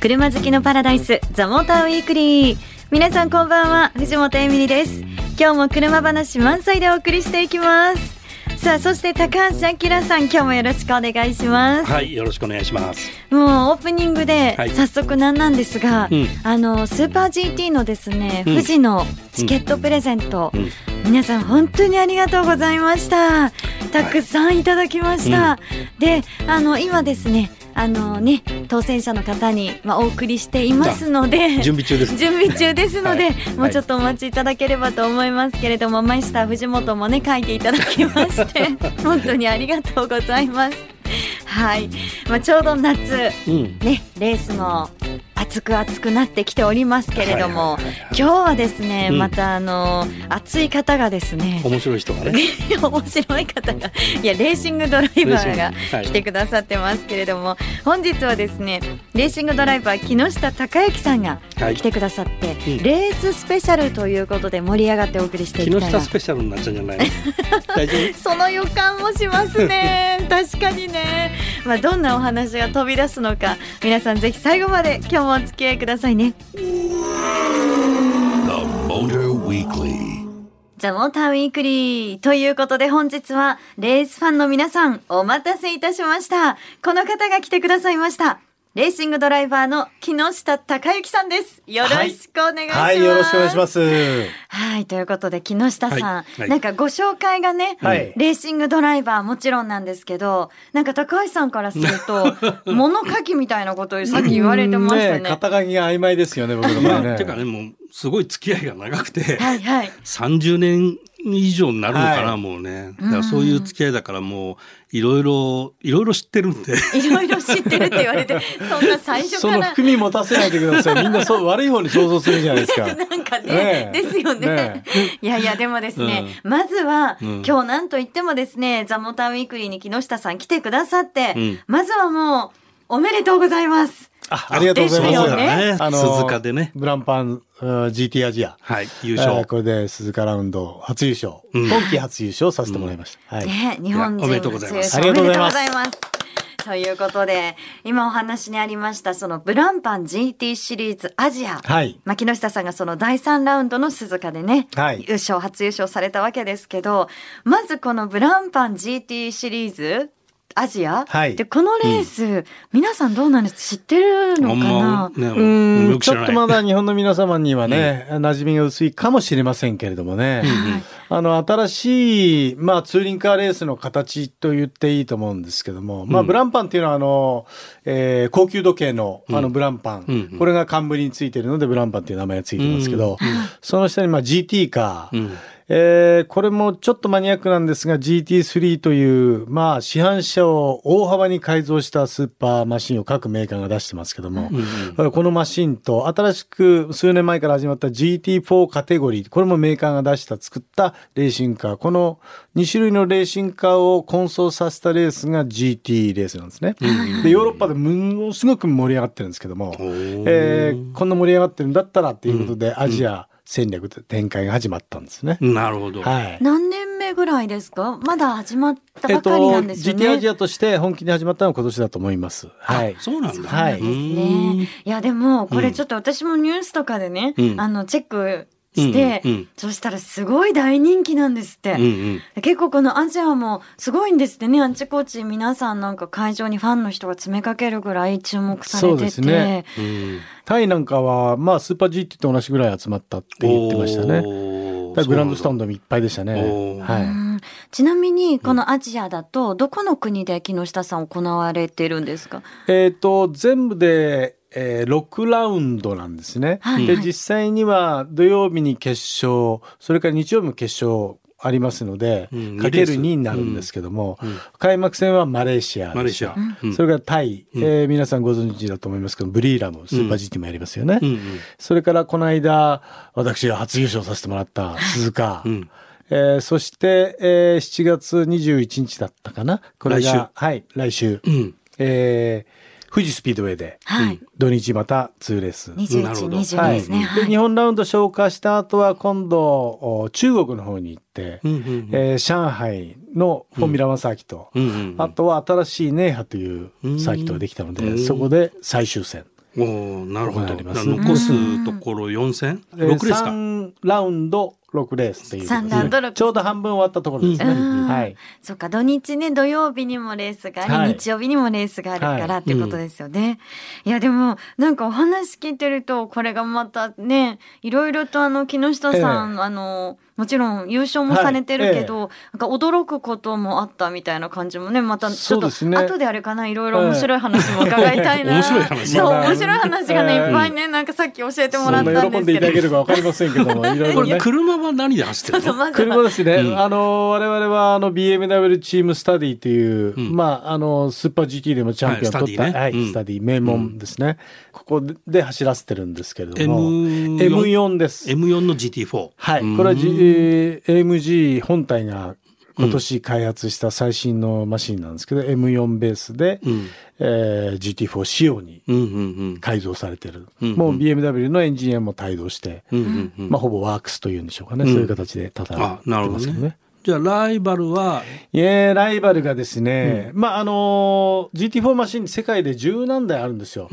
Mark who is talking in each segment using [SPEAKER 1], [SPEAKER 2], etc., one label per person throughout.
[SPEAKER 1] 車好きのパラダイスザモーターウィークリー。皆さんこんばんは藤本エミリです。今日も車話満載でお送りしていきます。さあそして高橋明さん今日もよろしくお願いします。
[SPEAKER 2] はいよろしくお願いします。
[SPEAKER 1] もうオープニングで早速なんなんですが、はいあのスーパー GT のですね、うん、富士のチケットプレゼント、うん、皆さん本当にありがとうございましたたくさんいただきました、はい、であの今ですねあのね当選者の方にまあお送りしていますので
[SPEAKER 2] 準備中です
[SPEAKER 1] 準備中ですので、はい、もうちょっとお待ちいただければと思いますけれども、マイスター藤本もね書いていただきまして 本当にありがとうございます。はい、まあ、ちょうど夏、うん、ねレースも暑く暑くなってきておりますけれども、今日はですね、うん、またあの熱い方がですね
[SPEAKER 2] 面白い人がね。
[SPEAKER 1] 面白い方がいやレーシングドライバーが来てくださってますけれども、はい、本日はですねレーシングドライバー木下孝之さんが来てくださって、はいうん、レーススペシャルということで盛り上がってお送りしていきたい
[SPEAKER 2] 木下スペシャルになっちゃうんじゃない
[SPEAKER 1] 大丈夫？その予感もしますね確かにねまあどんなお話が飛び出すのか皆さんぜひ最後まで今日もお付き合いくださいね。ザ・モーターウィークリーということで本日はレースファンの皆さんお待たせいたしました。この方が来てくださいました。レーシングドライバーの木下隆之さんです。よろしくお願いします。はい、
[SPEAKER 3] はい、よろしくお願いします。
[SPEAKER 1] はい、ということで木下さん、はいはい、なんかご紹介がね、はい、レーシングドライバーもちろんなんですけど、なんか高橋さんからすると 物書きみたいなことをさっき言われてましたね。ね
[SPEAKER 3] 肩書きが曖昧ですよね、僕の
[SPEAKER 2] 場合ね。てかね、もうすごい付き合いが長くて、はいはい、30年以上になるのかな、はい、もうね。だからそういう付き合いだからもう、いろいろ、いろいろ知ってるんで。
[SPEAKER 1] いろいろ知ってるって言われて、そんな最初
[SPEAKER 3] から。その含み持たせないでください。みんなそう、悪い方に想像するじゃないですか。
[SPEAKER 1] なんかね、ねですよね、ね、いやいや、でもですね、うん、まずは、うん、今日なんと言ってもですね、ザ・モーターウィークリーに木下さん来てくださって、うん、まずはもう、おめでとうございます。
[SPEAKER 3] あありがとうございます。
[SPEAKER 2] ね、あの鈴鹿でね。
[SPEAKER 3] ブランパン GT アジア。
[SPEAKER 2] はい、優勝。
[SPEAKER 3] これで鈴鹿ラウンド初優勝。うん、今季初優勝させてもらいました。
[SPEAKER 1] はい。ね、日本人
[SPEAKER 2] おめでとうございます。
[SPEAKER 3] ありがとうござい
[SPEAKER 1] ます。ということで、今お話にありました、そのブランパン GT シリーズアジア。はい。牧野下さんがその第3ラウンドの鈴鹿でね、はい。優勝、初優勝されたわけですけど、まずこのブランパン GT シリーズ、アジア、はい、でこのレース、うん、皆さんどうなんです？知ってるのかな、
[SPEAKER 3] ね、うん。ちょっとまだ 日本の皆様にはね、うん、馴染みが薄いかもしれませんけれどもね、うん、あの新しい、まあ、ツーリングカーレースの形と言っていいと思うんですけども、まあ、ブランパンっていうのはあの、えー、高級時計のあのブランパン、これが冠についてるのでブランパンっていう名前がついてますけど、その下にまあ GT カー、えー、これもちょっとマニアックなんですが GT3 という、まあ、市販車を大幅に改造したスーパーマシンを各メーカーが出してますけども、うんうん、このマシンと新しく数年前から始まった GT4 カテゴリー、これもメーカーが出した作ったレーシングカー、この2種類のレーシングカーを混走させたレースが GT レースなんですね。で、ヨーロッパでものすごく盛り上がってるんですけども、えー、こんな盛り上がってるんだったらっていうことで、アジア、戦略展開が始まったんですね。
[SPEAKER 2] なるほど。
[SPEAKER 1] はい。何年目ぐらいですか？まだ始まったばかりなんですよね。えっと、
[SPEAKER 3] アジアとして本気に始まったのは今年だと思います。はい。
[SPEAKER 2] そうなんだ。
[SPEAKER 1] はい。ですね。いや、でも、これちょっと私もニュースとかでね、うん、あの、チェックして、うんうん、そしたらすごい大人気なんですって、うんうん、結構このアジアもすごいんですってね。あちこち皆さんなんか会場にファンの人が詰めかけるぐらい注目されてて、ね。うん、
[SPEAKER 3] タイなんかはまあスーパー GT と同じぐらい集まったって言ってましたね。グランドスタンドもいっぱいでしたね、
[SPEAKER 1] はい、ちなみにこのアジアだとどこの国で木下さん行われてるんですか？
[SPEAKER 3] えっ、と全部でえー、6ラウンドなんですね。はい、で、実際には土曜日に決勝、それから日曜日も決勝ありますので、うん、かける2になるんですけども、うん、開幕戦はマレーシア
[SPEAKER 2] マレーシア、
[SPEAKER 3] うん、それからタイ、うん、えー、皆さんご存知だと思いますけどブリーラムスーパー GT もやりますよね、それからこの間私が初優勝させてもらった鈴鹿、えー、そして、えー、7月21日だったかな。これがはい来週、うん、えー富士スピードウェイで、はい、土日また2レース。
[SPEAKER 1] 21、22ですね。
[SPEAKER 3] で、日本ラウンド消化した後は今度、中国の方に行って、うんうんうん、えー、上海のフォーミュラワンサーキット、うんうんうん、あとは新しいネーハというサーキットができたので、うん、そこで最終戦。
[SPEAKER 2] おなるほど。残すところ4戦、うん、6レースか
[SPEAKER 3] 3ラウンド6レースという、ちょうど半分終わったところですね。はい。
[SPEAKER 1] そっか、土日ね、土曜日にもレースがあり、はい、日曜日にもレースがあるからっていうことですよね。はいうん、いや、でも、なんかお話聞いてると、これがまたね、いろいろとあの、木下さん、えー、あの、もちろん優勝もされてるけど、はいえ。なんか驚くこともあったみたいな感じもねまたちょっと後であれかないろいろ面白い話も伺いたいな、
[SPEAKER 2] 面白い話
[SPEAKER 1] そう面白い話がね、い。っぱいねなんかさっき教えてもらったんですけど。
[SPEAKER 3] 喜んでいただけるかわかりませんけども いろいろね。
[SPEAKER 2] 車は何で走ってるの？
[SPEAKER 3] 車ですね、うん、あの我々はあの BMW チームスタディという、うん、まああのスーパー GT でもチャンピオン取った、はい、ね。はい、スタディ名門ですね、ここで走らせてるんですけれども。M4 です。
[SPEAKER 2] M4 の GT4
[SPEAKER 3] はい。これは、G えー、AMG 本体が今年開発した最新のマシンなんですけど、うん、M4 ベースで、うん、えー、GT4 仕様に改造されてる、うんうん、もう BMW のエンジニアも帯同して、うんうんうん、まあ、ほぼワークスというんでしょうかね、そういう形で戦ってますけどね。
[SPEAKER 2] じゃあライバルは？
[SPEAKER 3] いやライバルがですね、うん、まああの GT4 マシン世界で十何台あるんですよ。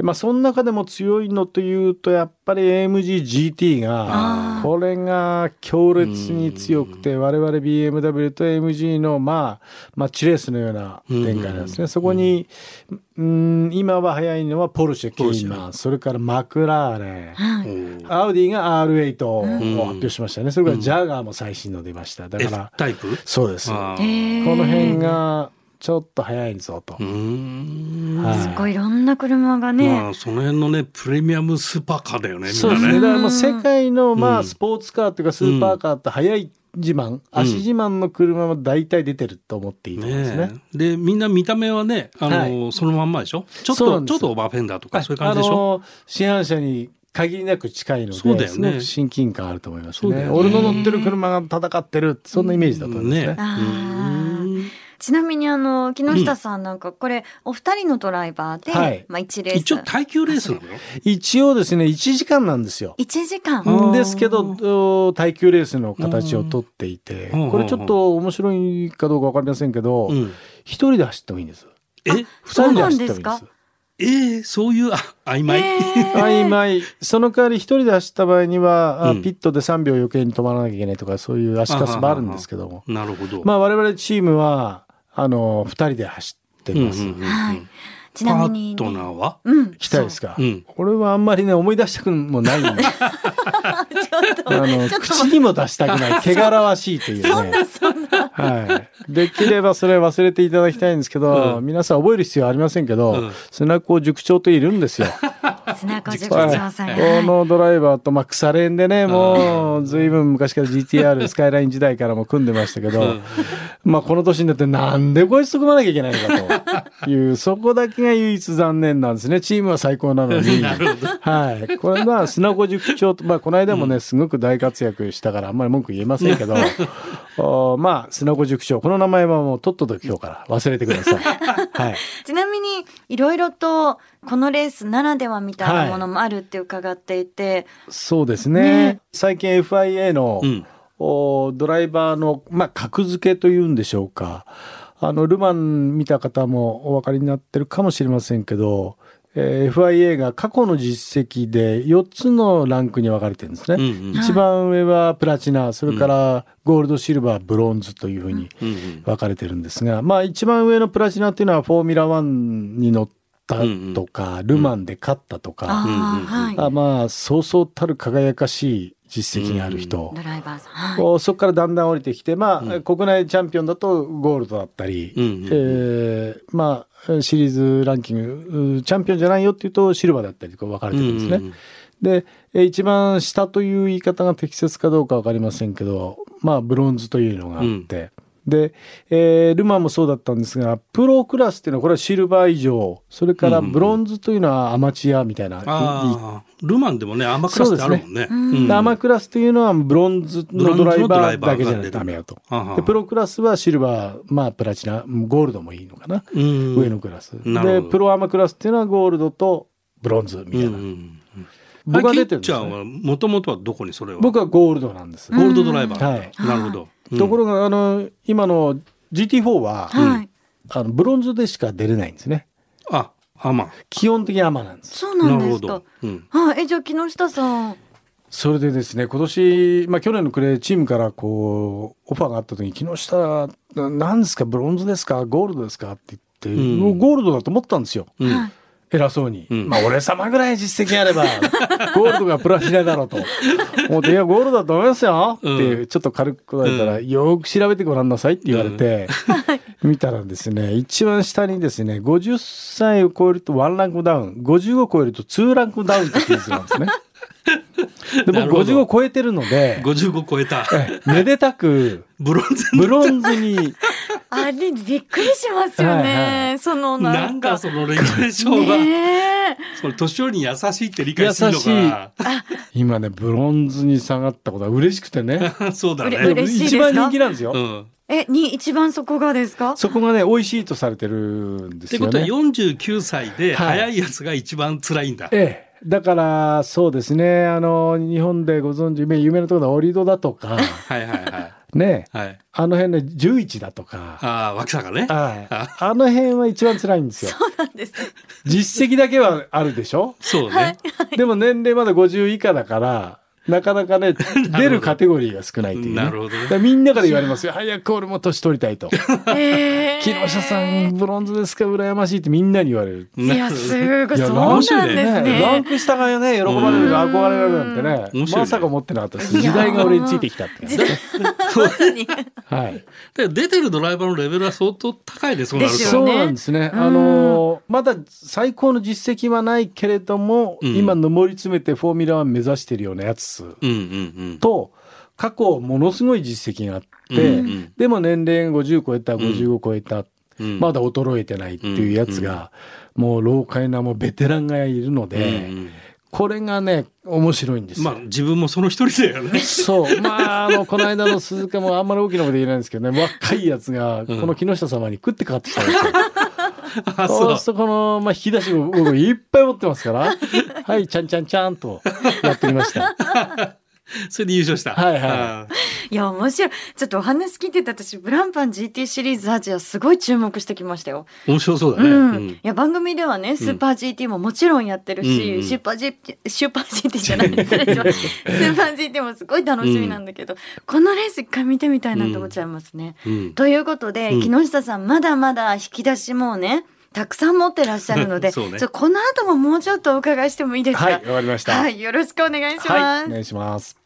[SPEAKER 3] まあその中でも強いのというとやっぱり AMG GT がこれが強烈に強くて我々 BMW と AMG のまあマッチレースのような展開なんですね。そこにうん今は早いのはポルシェ、ケイマン、それからマクラーレン、はい、アウディが R8 を発表しましたね。それからジャガーも最新の出ました。だから、
[SPEAKER 2] タイプ？
[SPEAKER 3] そうです。この辺がちょっと早いぞと。は
[SPEAKER 1] い、すごいいろんな車がね。
[SPEAKER 2] まあ、その辺のね、プレミアムスーパーカーだよね。
[SPEAKER 3] そうですね。だからもう世界のまあスポーツカーっていうかスーパーカーって早い自慢、足自慢の車は大体出てると思っていいと思うんですね。ね
[SPEAKER 2] で、みんな見た目はね、あの、はい、そのまんまでしょ？ちょっと、ちょっとオーバーフェンダーとか、そういう感じでしょ、
[SPEAKER 3] 市販車に限りなく近いので、そうだよね、親近感あると思いますね。ね。俺の乗ってる車が戦ってる、そんなイメージだと思いますね。
[SPEAKER 1] ねちなみにあの木下さんなんかこれお二人のドライバーで、はい、まあ一レース。
[SPEAKER 2] 一応耐久レースなの？
[SPEAKER 3] 一応ですね1時間なんですよ。
[SPEAKER 1] 1時間？
[SPEAKER 3] ですけど耐久レースの形をとっていてこれちょっと面白いかどうかわかりませんけど一、人で走ってもいいんです。
[SPEAKER 2] え？
[SPEAKER 3] 二人で走ってもいいんです。
[SPEAKER 2] えー、そういうあ曖昧、え
[SPEAKER 3] ー、曖昧。その代わり一人で走った場合には、うん、ピットで3秒余計に止まらなきゃいけないとかそういう足かすもあるんですけども。
[SPEAKER 2] なるほど。
[SPEAKER 3] まあ我々チームはあの二人で走ってます。はい
[SPEAKER 1] ちなみに、
[SPEAKER 2] ね、パートナーは、
[SPEAKER 3] うん、聞きたいですか、う。ん、これはあんまりね思い出したくもない あの口にも出したくない汚らわしいというね。はい、できればそれ忘れていただきたいんですけど、うん、皆さん覚える必要ありませんけど、うん、スナコ塾長といるんですよ。
[SPEAKER 1] 砂子塾長さん、
[SPEAKER 3] このドライバーと、まあ、腐れんでね、もう、ずいぶん昔から GTR、スカイライン時代からも組んでましたけど、まあ、この年になってなんでこいつと組まなきゃいけないのかと。いう、そこだけが唯一残念なんですね。チームは最高なのに。はい。これまあ、砂子塾長と、まあ、この間もね、すごく大活躍したから、あんまり文句言えませんけど、おまあ、砂子塾長、この名前はもうとっとと今日から忘れてください。はい。
[SPEAKER 1] ちなみに、いろいろと、このレースならではみたいなものもあるって伺っていて、はい、
[SPEAKER 3] そうですね、ね、最近 FIA の、うん、おドライバーの、まあ、格付けというんでしょうかあのルマン見た方もお分かりになってるかもしれませんけどえー、FIA が過去の実績で4つのランクに分かれてるんですね。うんうん、一番上はプラチナ、それからゴールド、シルバー、ブロンズというふうに分かれてるんですが、まあ一番上のプラチナっていうのはフォーミュラ1に乗ったとか、ルマンで勝ったとか、あまあそうそうたる輝かしい実績がある人、ドライバーさん、はい、そこからだんだん降りてきて、まあ、国内チャンピオンだとゴールドだったり、うん、えー、まあ、シリーズランキングチャンピオンじゃないよっていうとシルバーだったりとか分かれてるんですね。うんで一番下という言い方が適切かどうか分かりませんけどまあブロンズというのがあって、で、えー、ルマンもそうだったんですが、プロクラスっていうのはこれはシルバー以上、それからブロンズというのはアマチュアみたいな。
[SPEAKER 2] うんルマンでもね、アマクラスってあるもんね。ねうん、
[SPEAKER 3] アマクラスというのはブロンズのドライバーだけじゃないとダメよと。で、プロクラスはシルバー、まあプラチナ、ゴールドもいいのかな。上のクラス。で、プロアマクラスっていうのはゴールドとブロンズみたいな。
[SPEAKER 2] 僕は出てるんです、ね、はもともとはどこにそれは？
[SPEAKER 3] 僕はゴールドなんです。
[SPEAKER 2] ゴールドドライバー。はい。なるほど。
[SPEAKER 3] ところがあの今の GT4 は、はい、あのブロンズでしか出れないんですね。
[SPEAKER 2] あ甘
[SPEAKER 3] 基本的に甘なんです。
[SPEAKER 1] そうなんですか、うん、あえじゃあ木下さん。
[SPEAKER 3] それでですね今年、まあ、去年の暮れチームからこうオファーがあった時に木下何ですかブロンズですかゴールドですかって言って、うん、もうゴールドだと思ったんですよ。うん偉そうに、うん、まあ俺様ぐらい実績あれば ゴールドがプラチナだろうと。思って「いやゴールドだと思いますよ」ってちょっと軽く言われたら、うん、よく調べてごらんなさいって言われて、うん、見たらですね一番下にですね50歳を超えると1ランクダウン。55を超えると2ランクダウンって記述なんですね。で僕55超えてるので
[SPEAKER 2] 55超えた。
[SPEAKER 3] めでたくブロンズに
[SPEAKER 1] あれびっくりしますよね、はいはい、その
[SPEAKER 2] なんか。そのレギュレーションが、ね、その年寄りに優しいって理解するのかな
[SPEAKER 3] 今ねブロンズに下がったことは嬉しくてね。
[SPEAKER 2] そうだね。
[SPEAKER 3] 一番人気なんですよ、うん。
[SPEAKER 1] え、に一番そこがですか？
[SPEAKER 3] そこがね、美味しいとされてるんですよね。ってことは
[SPEAKER 2] 49歳で早いやつが一番辛いんだ。はい、
[SPEAKER 3] ええ。だからそうですね。あの日本でご存知有名なところの折戸だとか。
[SPEAKER 2] はいはいはい
[SPEAKER 3] ね、はい、あの辺で十一だとか。
[SPEAKER 2] ああ脇坂ね、
[SPEAKER 3] はい、あの辺は一番辛いんですよ。
[SPEAKER 1] そうなんです。
[SPEAKER 3] 実績だけはあるでしょ？
[SPEAKER 2] そうね、はい。
[SPEAKER 3] でも年齢まだ50以下だからなかなかね、出るカテゴリーが少ないっていう、
[SPEAKER 2] ね、なるほど、ね、
[SPEAKER 3] みんなから言われますよ。早く俺も年取りたいと。えー、木下さん、ブロンズですか羨ましいってみんなに言われる。
[SPEAKER 1] いや、すごい、そうなんですね。
[SPEAKER 3] ねランク下がね、喜ばれる、憧れられるなんてね、まさか思ってなかったです。時代が俺についてきたって、ね。
[SPEAKER 1] まさに。
[SPEAKER 3] はい。
[SPEAKER 2] で出てるドライバーのレベルは相当高いです
[SPEAKER 3] そうなると。そうなんですね。あの、まだ最高の実績はないけれども、今上り詰めてフォーミュラー目指してるようなやつ。うんうん。と過去ものすごい実績があって、でも年齢が50超えた55超えた、うん、まだ衰えてないっていうやつが、もう老快なもうベテランがいるので。これがね面白いんです
[SPEAKER 2] まあ自分もその一人だよね。
[SPEAKER 3] そうまああのこの間の鈴鹿もあんまり大きなこと言えないんですけどね若いやつがこの木下様に食ってかかってきたんですよ。そうするとこの、まあ、引き出しを僕いっぱい持ってますからはいちゃんちゃんちゃんとやってみました。
[SPEAKER 2] それで優勝した。
[SPEAKER 3] はいは
[SPEAKER 1] い。いや、面白い。ちょっとお話聞いてて、私、ブランパン GT シリーズアジア、すごい注目してきましたよ。
[SPEAKER 2] 面白そうだね。
[SPEAKER 1] うん。いや、番組ではね、スーパー GT ももちろんやってるし、うん、スーパー GT、スーパー GT じゃないです。スーパー GT もすごい楽しみなんだけど、うん、このレース一回見てみたいなと思っちゃいますね。うん、ということで、木下さん、まだまだ引き出しもね、たくさん持ってらっしゃるので、ね、この後ももうちょっとお伺いしてもいいですか？
[SPEAKER 3] はい、わかりました。
[SPEAKER 1] はい、よろしくお願いします。はい、
[SPEAKER 3] お願いします。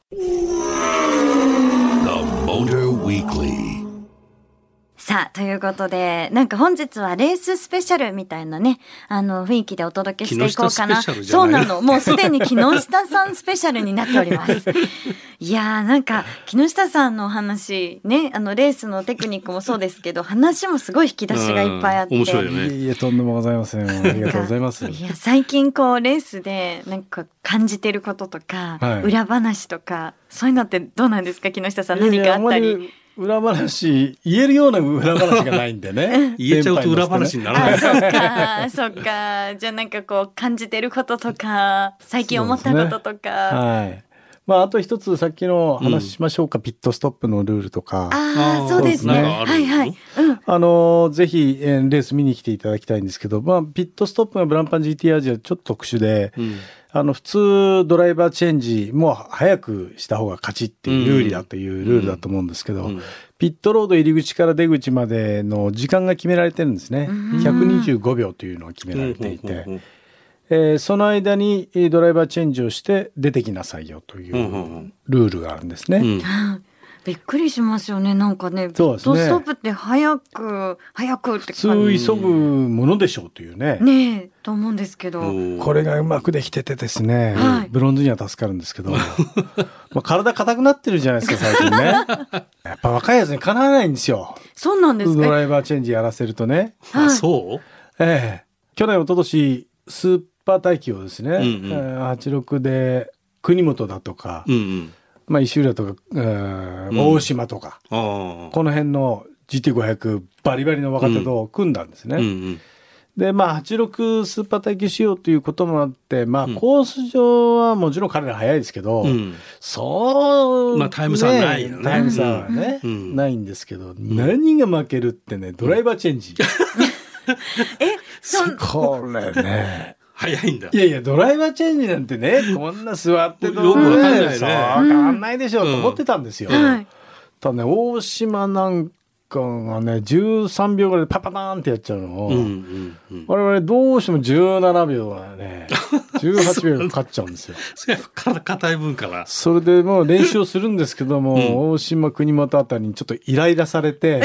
[SPEAKER 1] さあ、ということで、なんか本日はレーススペシャルみたいなね、あの、雰囲気でお届けしていこうかな。そうなの。もうすでに木下さんスペシャルになっております。いやー、なんか、木下さんのお話、ね、あの、レースのテクニックもそうですけど、話もすごい引き出しがいっぱいあって。
[SPEAKER 2] 面白いよね。
[SPEAKER 3] いえ、とんでもございません。ありがとうございます。
[SPEAKER 1] いや、最近こう、レースで、なんか感じてることとか、はい、裏話とか、そういうのってどうなんですか、木下さん。何かあったり。
[SPEAKER 3] 裏話言えるような裏話がないんでね。
[SPEAKER 2] 言えちゃうと裏話にならない。
[SPEAKER 1] そっかそっか。じゃあなんかこう感じてることとか最近思ったこととか、ね、
[SPEAKER 3] はい。まあ、あと一つさっきの話しましょうか、うん、ピットストップのルールとか。
[SPEAKER 1] ああ、そうですね。はいはい。うん、
[SPEAKER 3] あの、ぜひ、えー、レース見に来ていただきたいんですけど、まあ、ピットストップがブランパン GT アジアちょっと特殊で、うんあの、普通ドライバーチェンジも早くした方が勝ちっていう有利だというルールだと思うんですけど、ピットロード入り口から出口までの時間が決められてるんですね。125秒というのが決められていて、えー、その間にドライバーチェンジをして出てきなさいよというルールがあるんですね。
[SPEAKER 1] びっくりしますよね。なんかね、そうですね。ストップって早く、早くって
[SPEAKER 3] 普通急ぐものでしょうというね。
[SPEAKER 1] ねと思うんですけど。
[SPEAKER 3] これがうまくできててですね、はい、ブロンズには助かるんですけど、まあ体硬くなってるじゃないですか、最近ね。やっぱ若いやつにかなわないんですよ。
[SPEAKER 1] そうなんです
[SPEAKER 3] ドライバーチェンジやらせるとね。
[SPEAKER 2] はい、そう？
[SPEAKER 3] ええ去年、一昨年スーパー大気をですね、うんうん、86で国本だとか、うんうんまあ、石浦とか、大島とか、うん、この辺の GT500 バリバリの若手と組んだんですね。うんうん。うんで、まあ、86スーパー耐久仕様ということもあって、まあ、コース上はもちろん彼ら速いですけど、うん、そう、
[SPEAKER 2] まあ、タイム差はないよね。
[SPEAKER 3] タイム差はね、うん、ないんですけど、何が負けるってね、ドライバーチェンジ。
[SPEAKER 1] え、
[SPEAKER 3] これね。
[SPEAKER 2] 早いんだ。
[SPEAKER 3] いやいや、ドライバーチェンジなんてね、こんな座ってどうね、そう、わかんないでしょうと思ってたんですよ。うん、ただね、大島なんかがね、13秒ぐらいでパパパーンってやっちゃうのを、うんうんうん、我々どうしても17秒はね、18秒かかっちゃうんですよ。
[SPEAKER 2] それ体硬い分から。
[SPEAKER 3] それでもう練習をするんですけども、うん、大島国本あたりにちょっとイライラされて、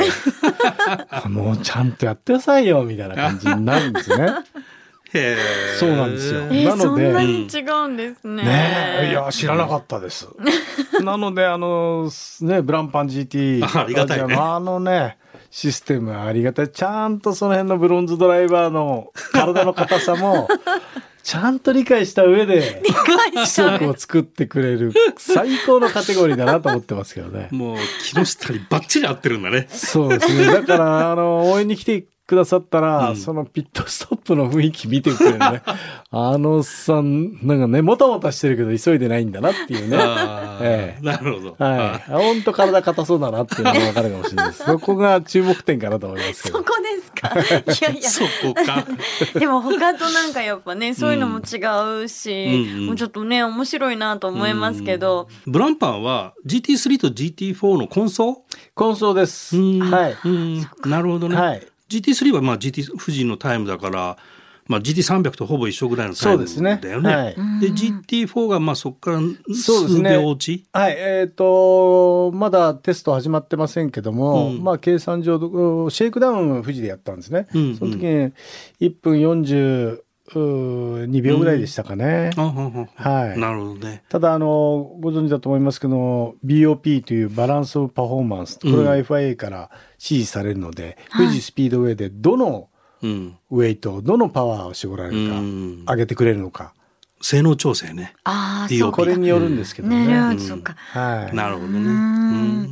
[SPEAKER 3] もうちゃんとやってくださいよ、みたいな感じになるんですね。そうなんですよ。
[SPEAKER 1] なので、そんなに違うんですね。
[SPEAKER 3] ねいや知らなかったです。なのであのねブランパン GT
[SPEAKER 2] ありがたい、ね、
[SPEAKER 3] あのねシステムありがたい。ちゃんとその辺のブロンズドライバーの体の硬さも ちゃんと理解した上で規則を作ってくれる最高のカテゴリーだなと思ってますけどね。
[SPEAKER 2] もう木下にバッチリ合ってるんだね。
[SPEAKER 3] そうですね。だからあの応援に来てくださったら、うん、そのピットストップの雰囲気見てくれるね。あのさん、なんかね、もたもたしてるけど急いでないんだなっていうね。
[SPEAKER 2] ええ、なるほど。
[SPEAKER 3] はい。ほんと体硬そうだなっていうのがわかるかもしれないです。そこが注目点かなと思いますけ
[SPEAKER 1] ど。そこですか？いやいや。
[SPEAKER 2] そこか。
[SPEAKER 1] でも他となんかやっぱね、そういうのも違うし、うん、もうちょっとね、面白いなと思いますけど。
[SPEAKER 2] ブランパンは GT3 と GT4 の混走
[SPEAKER 3] 混走です。はい。
[SPEAKER 2] なるほどね。はい。GT3 はまあ GT 富士のタイムだから、まあ、GT300 とほぼ一緒ぐらいのタイムだよね。はい、で GT4 がまあそこから数秒落ち、
[SPEAKER 3] ね、はいえっ、ー、とまだテスト始まってませんけども、うん、まあ計算上シェイクダウン富士でやったんですね。うんうん、その時に1分40 2秒ぐらいでしたかね。
[SPEAKER 2] うん、はい。なるほどね。
[SPEAKER 3] ただ、あの、ご存知だと思いますけど、BOP というバランスオブパフォーマンス、これが FIA から指示されるので、うん、富士スピードウェイでどのウェイト、どのパワーを絞られるか、上げてくれるのか。
[SPEAKER 2] 性能調整ね。
[SPEAKER 1] あ
[SPEAKER 3] あ、これによるんですけどね。
[SPEAKER 1] なるほど、
[SPEAKER 2] はい。なるほどね。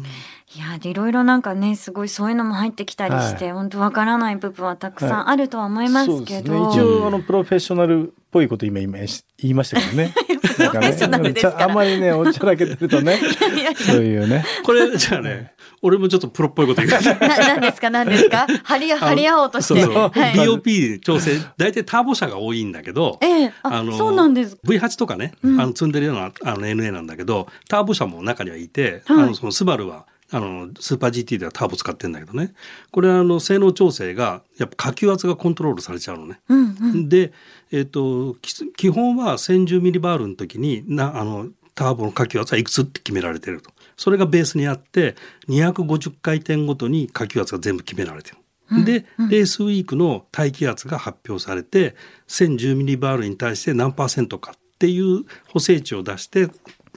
[SPEAKER 1] いやいろいろなんかねすごいそういうのも入ってきたりして、はい、本当わからない部分はたくさんあるとは思いますけど、
[SPEAKER 3] はいね、一応あのプロフェッショナルっぽいこと今今言いましたけどね。
[SPEAKER 1] プロフェッショナルです
[SPEAKER 3] あんまりねおちゃらけてるとね。そういうね。
[SPEAKER 2] これじゃあね俺もちょっとプロっぽいこと言う。
[SPEAKER 1] 何ですか？何ですか？張り張り合おうとして。そうそう。はい、
[SPEAKER 2] BOP 調整大体ターボ車が多いんだけど、
[SPEAKER 1] ええ、あのそうなんです。
[SPEAKER 2] V8 とかね、あの積んでるようなあの NA なんだけどターボ車も中にはいて、はい、あのそのスバルはあの、スーパー GT ではターボ使ってんだけどね。これはあの、性能調整が、やっぱ下級圧がコントロールされちゃうのね。
[SPEAKER 1] うんうん、
[SPEAKER 2] で、えっ、ー、と、基本は1010ミリバールの時に、な、あの、ターボの下級圧はいくつって決められてると。それがベースにあって、250回転ごとに下級圧が全部決められてる。で、レースウィークの待機圧が発表されて、1010ミリバールに対して何パーセントかっていう補正値を出して、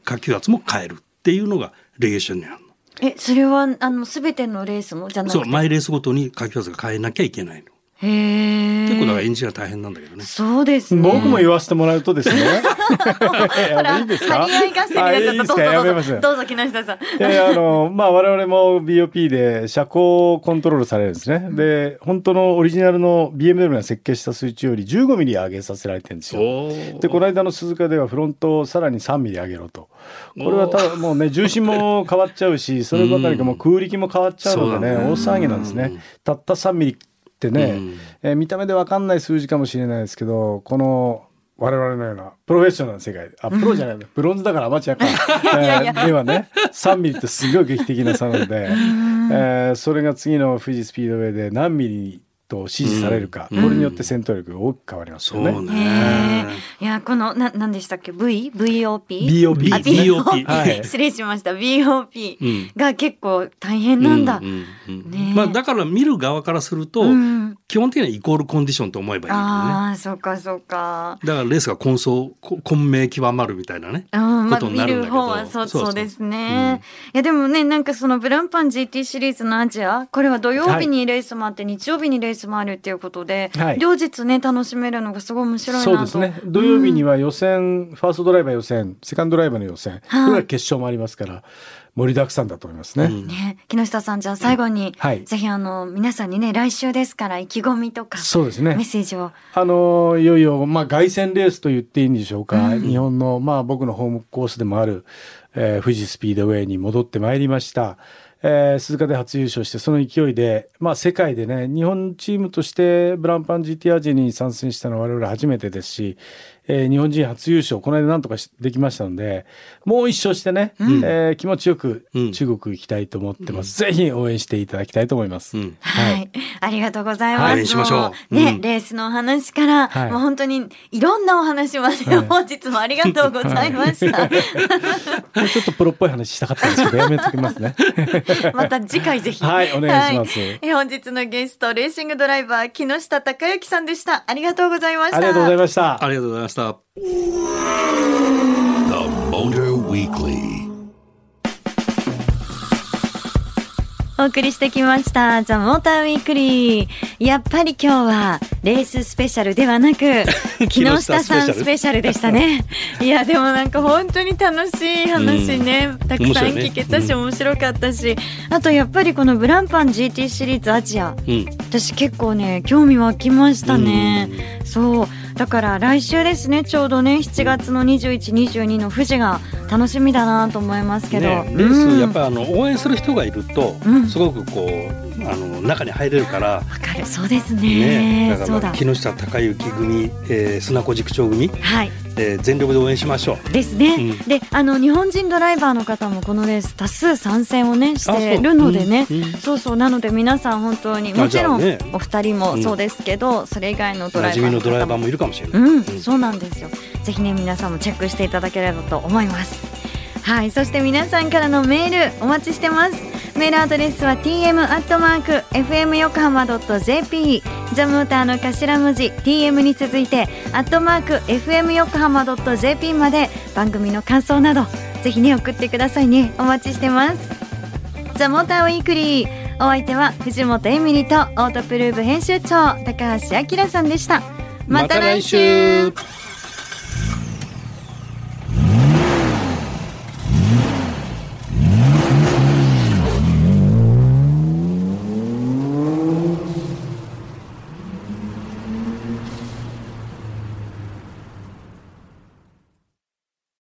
[SPEAKER 2] 下級圧も変えるっていうのがレゲーションにある。
[SPEAKER 1] え、それは、あの、すべてのレースもじゃなくて？
[SPEAKER 2] そう、マイレースごとに書き技が変えなきゃいけないの。
[SPEAKER 1] へえ。
[SPEAKER 2] 結構だからエンジニア大変なんだけどね。
[SPEAKER 1] そうですね。
[SPEAKER 3] 僕も言わせてもらうとですね。
[SPEAKER 1] いいですか？張り合い合戦になっちゃった。どうぞどうぞ。木下さん。い
[SPEAKER 3] やいや、あの、まあ我々も BOP で車高コントロールされるんですね。で、本当のオリジナルの BMW が設計した数値より15ミリ上げさせられてるんですよ。で、この間の鈴鹿ではフロントをさらに3ミリ上げろと。これはただもうね、重心も変わっちゃうし、そればかりかもう空力も変わっちゃうのでね、大騒ぎなんですね。たった3ミリってね、うん、えー、見た目で分かんない数字かもしれないですけどこの我々のようなプロフェッショナルな世界あプロじゃない。の、うん、ブロンズだからアマチュアか、えー、ではね3ミリってすごい劇的な差なので、えー、それが次の富士スピードウェイで何ミリと支持されるか、うん、これによって戦闘力が大きく変わりますよね。
[SPEAKER 2] ね。
[SPEAKER 1] いやこのな何でしたっけ？V VOP
[SPEAKER 3] BOP
[SPEAKER 1] BOP、はい、失礼しました。BOP が結構大変なんだ。
[SPEAKER 2] まあだから見る側からすると、うん、基本的にはイコールコンディションと思えばいいよね。
[SPEAKER 1] ああそうかそうか。
[SPEAKER 2] だからレースが混走混迷極まるみたいなね。
[SPEAKER 1] うん、ことになるんだけど。まあ、見る方はそうそうですね、うん、いやでもねなんかそのブランパン GT シリーズのアジアこれは土曜日にレースもあって、はい、日曜日にレーススもあるっていうことで、はい、両日ね楽しめるのがすごい面白いな
[SPEAKER 3] と。そうですね。土曜日には予選、うん、ファーストドライバー予選セカンドドライバーの予選、はい、これは決勝もありますから盛りだくさんだと思いますね。うん、
[SPEAKER 1] ね木下さんじゃあ最後に、はい、ぜひあの皆さんにね来週ですから意気込みとか
[SPEAKER 3] そうですね。
[SPEAKER 1] メッセージを。
[SPEAKER 3] あのいよいよまあ凱旋レースと言っていいんでしょうか、うん、日本のまあ僕のホームコースでもある、えー、富士スピードウェイに戻ってまいりました。えー、鈴鹿で初優勝してその勢いで、まあ、世界でね日本チームとしてブランパン GT アジに参戦したのは我々初めてですし、えー、日本人初優勝。この間なんとかできましたのでもう一勝してね、うん、えー、気持ちよく中国行きたいと思ってます、うん、ぜひ応援していただきたいと思います、うん、
[SPEAKER 1] はい、ありがとうございます、はい、
[SPEAKER 2] しましょ
[SPEAKER 1] う。ね、レースのお話から、はい、もう本当にいろんなお話まで、はい、本日もありがとうございました、も
[SPEAKER 3] うちょっとプロっぽい話したかったんですけど やめときますね。
[SPEAKER 1] また次回ぜひ。
[SPEAKER 3] はいお願いします、
[SPEAKER 1] え本日のゲストレーシングドライバー木下孝之さんでした。ありがとうございました。
[SPEAKER 3] ありがとうございました。
[SPEAKER 2] ありがとうございました
[SPEAKER 1] The Motor Weekly お送りしてきました。ザ・モーターウィークリーやっぱり今日はレーススペシャルではなく 木下さんスペシャルでしたね。いやでもなんか本当に楽しい話ね、うん、たくさん聞けたし、面白かったし、うん、あとやっぱりこのブランパン GT シリーズアジア、うん、私結構ね興味湧きましたね、そうだから来週ですねちょうどね7月の2122の富士が楽しみだなと思いますけど、ね、
[SPEAKER 2] レース、うん、やっぱりあの応援する人がいると、すごくこうあの中に入れるから。わ
[SPEAKER 1] かる。そうですね。
[SPEAKER 2] ねだから木下孝之組、えー、砂子塾長組、
[SPEAKER 1] はい
[SPEAKER 2] えー、全力で応援しましょ
[SPEAKER 1] う。ですね。うん、であの日本人ドライバーの方もこのレース多数参戦をねしてるのでね。そううん。うん、そうそう。なので皆さん本当にもちろん、ね、お二人もそうですけど、それ以外のドライバー
[SPEAKER 2] のドライバーもいるかもしれない。
[SPEAKER 1] うん、そうなんですよ。ぜひね皆さんもチェックしていただければと思います。はい。そして皆さんからのメールお待ちしてますメールアドレスは tm アットマーク fm 横浜 .jp ザムーターの頭文字 tm に続いてアットマーク fm 横浜 .jp まで番組の感想などぜひね送ってくださいね。お待ちしてます。ザモーターウィークリー。お相手は藤本エミリとオートプルーブ編集長高橋明さんでした。また来週。